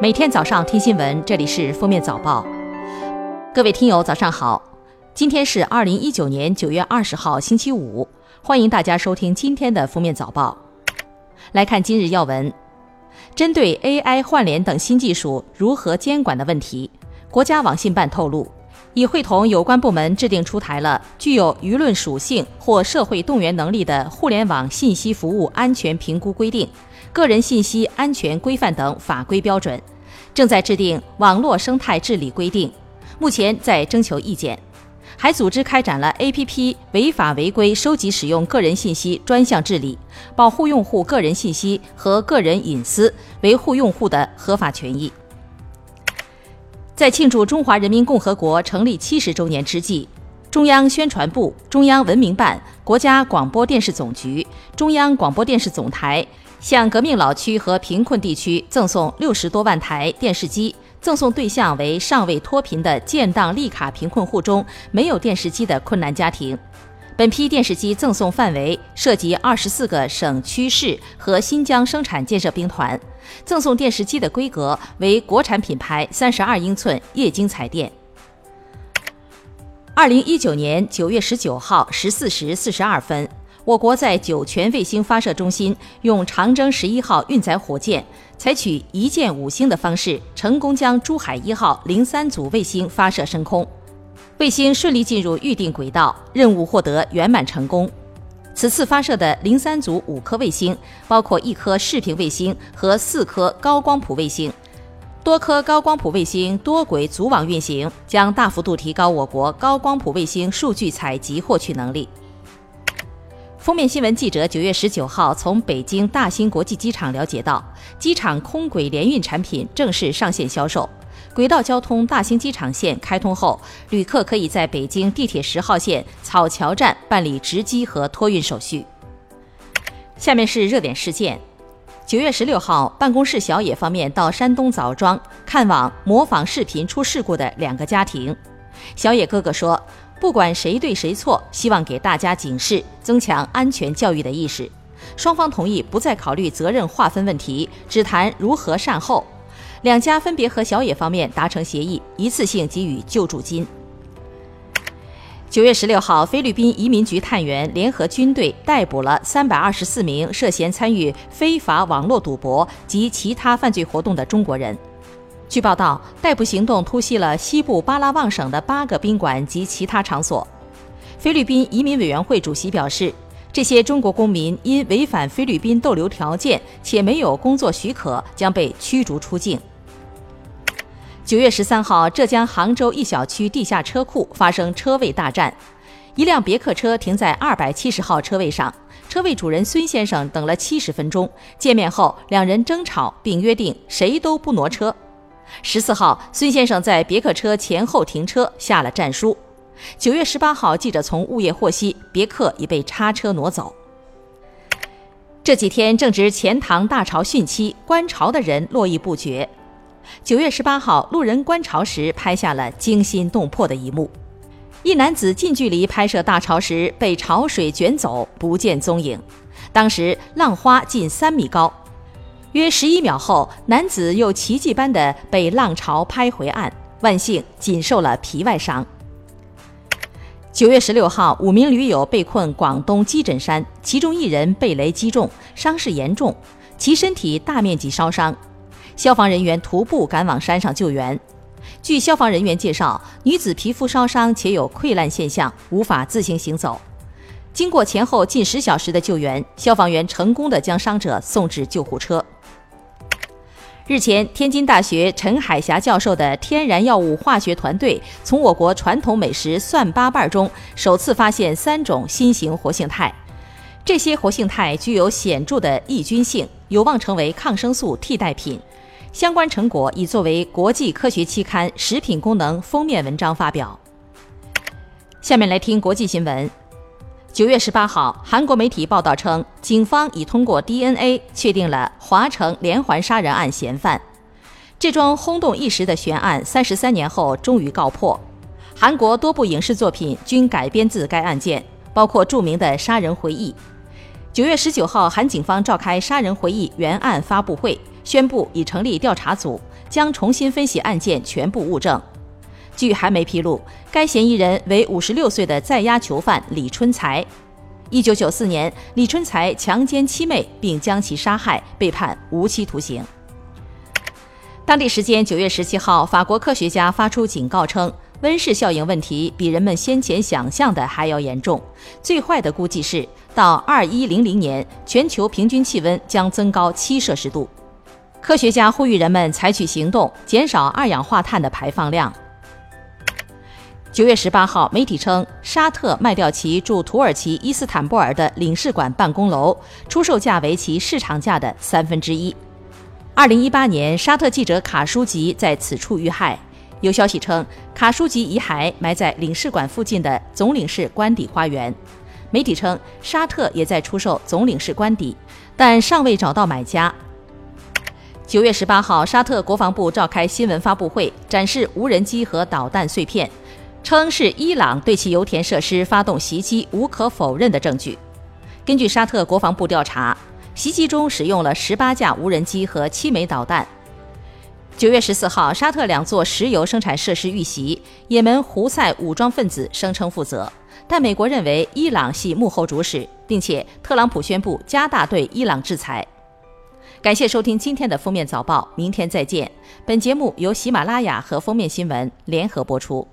每天早上听新闻，这里是封面早报。各位听友，早上好！今天是二零一九年九月二十号，星期五。欢迎大家收听今天的封面早报。来看今日要闻：针对 AI 换脸等新技术如何监管的问题，国家网信办透露，已会同有关部门制定出台了具有舆论属性或社会动员能力的互联网信息服务安全评估规定。个人信息安全规范等法规标准，正在制定网络生态治理规定，目前在征求意见，还组织开展了 APP 违法违规收集使用个人信息专项治理，保护用户个人信息和个人隐私，维护用户的合法权益。在庆祝中华人民共和国成立七十周年之际，中央宣传部、中央文明办、国家广播电视总局、中央广播电视总台。向革命老区和贫困地区赠送六十多万台电视机，赠送对象为尚未脱贫的建档立卡贫困户中没有电视机的困难家庭。本批电视机赠送范围涉及二十四个省区市和新疆生产建设兵团，赠送电视机的规格为国产品牌三十二英寸液晶彩电。二零一九年九月十九号十四时四十二分。我国在酒泉卫星发射中心用长征十一号运载火箭，采取一箭五星的方式，成功将珠海一号零三组卫星发射升空，卫星顺利进入预定轨道，任务获得圆满成功。此次发射的零三组五颗卫星，包括一颗视频卫星和四颗高光谱卫星，多颗高光谱卫星多轨组网运行，将大幅度提高我国高光谱卫星数据采集获取能力。封面新闻记者九月十九号从北京大兴国际机场了解到，机场空轨联运产品正式上线销售。轨道交通大兴机场线开通后，旅客可以在北京地铁十号线草桥站办理值机和托运手续。下面是热点事件：九月十六号，办公室小野方面到山东枣庄看望模仿视频出事故的两个家庭。小野哥哥说。不管谁对谁错，希望给大家警示，增强安全教育的意识。双方同意不再考虑责任划分问题，只谈如何善后。两家分别和小野方面达成协议，一次性给予救助金。九月十六号，菲律宾移民局探员联合军队逮捕了三百二十四名涉嫌参与非法网络赌博及其他犯罪活动的中国人。据报道，逮捕行动突袭了西部巴拉望省的八个宾馆及其他场所。菲律宾移民委员会主席表示，这些中国公民因违反菲律宾逗留条件且没有工作许可，将被驱逐出境。九月十三号，浙江杭州一小区地下车库发生车位大战，一辆别克车停在二百七十号车位上，车位主人孙先生等了七十分钟，见面后两人争吵，并约定谁都不挪车。十四号，孙先生在别克车前后停车，下了战书。九月十八号，记者从物业获悉，别克已被叉车挪走。这几天正值钱塘大潮汛期，观潮的人络绎不绝。九月十八号，路人观潮时拍下了惊心动魄的一幕：一男子近距离拍摄大潮时被潮水卷走，不见踪影。当时浪花近三米高。约十一秒后，男子又奇迹般的被浪潮拍回岸，万幸仅受了皮外伤。九月十六号，五名驴友被困广东鸡枕山，其中一人被雷击中，伤势严重，其身体大面积烧伤。消防人员徒步赶往山上救援。据消防人员介绍，女子皮肤烧伤且有溃烂现象，无法自行行走。经过前后近十小时的救援，消防员成功的将伤者送至救护车。日前，天津大学陈海霞教授的天然药物化学团队从我国传统美食蒜八瓣中首次发现三种新型活性肽，这些活性肽具有显著的抑菌性，有望成为抗生素替代品。相关成果已作为国际科学期刊《食品功能》封面文章发表。下面来听国际新闻。九月十八号，韩国媒体报道称，警方已通过 DNA 确定了华城连环杀人案嫌犯。这桩轰动一时的悬案，三十三年后终于告破。韩国多部影视作品均改编自该案件，包括著名的《杀人回忆》。九月十九号，韩警方召开《杀人回忆》原案发布会，宣布已成立调查组，将重新分析案件全部物证。据韩媒披露，该嫌疑人为五十六岁的在押囚犯李春才。一九九四年，李春才强奸妻妹并将其杀害，被判无期徒刑。当地时间九月十七号，法国科学家发出警告称，温室效应问题比人们先前想象的还要严重。最坏的估计是，到二一零零年，全球平均气温将增高七摄氏度。科学家呼吁人们采取行动，减少二氧化碳的排放量。九月十八号，媒体称，沙特卖掉其驻土耳其伊斯坦布尔的领事馆办公楼，出售价为其市场价的三分之一。二零一八年，沙特记者卡舒吉在此处遇害。有消息称，卡舒吉遗骸埋在领事馆附近的总领事官邸花园。媒体称，沙特也在出售总领事官邸，但尚未找到买家。九月十八号，沙特国防部召开新闻发布会，展示无人机和导弹碎片。称是伊朗对其油田设施发动袭击无可否认的证据。根据沙特国防部调查，袭击中使用了十八架无人机和七枚导弹。九月十四号，沙特两座石油生产设施遇袭，也门胡塞武装分子声称负责，但美国认为伊朗系幕后主使，并且特朗普宣布加大对伊朗制裁。感谢收听今天的封面早报，明天再见。本节目由喜马拉雅和封面新闻联合播出。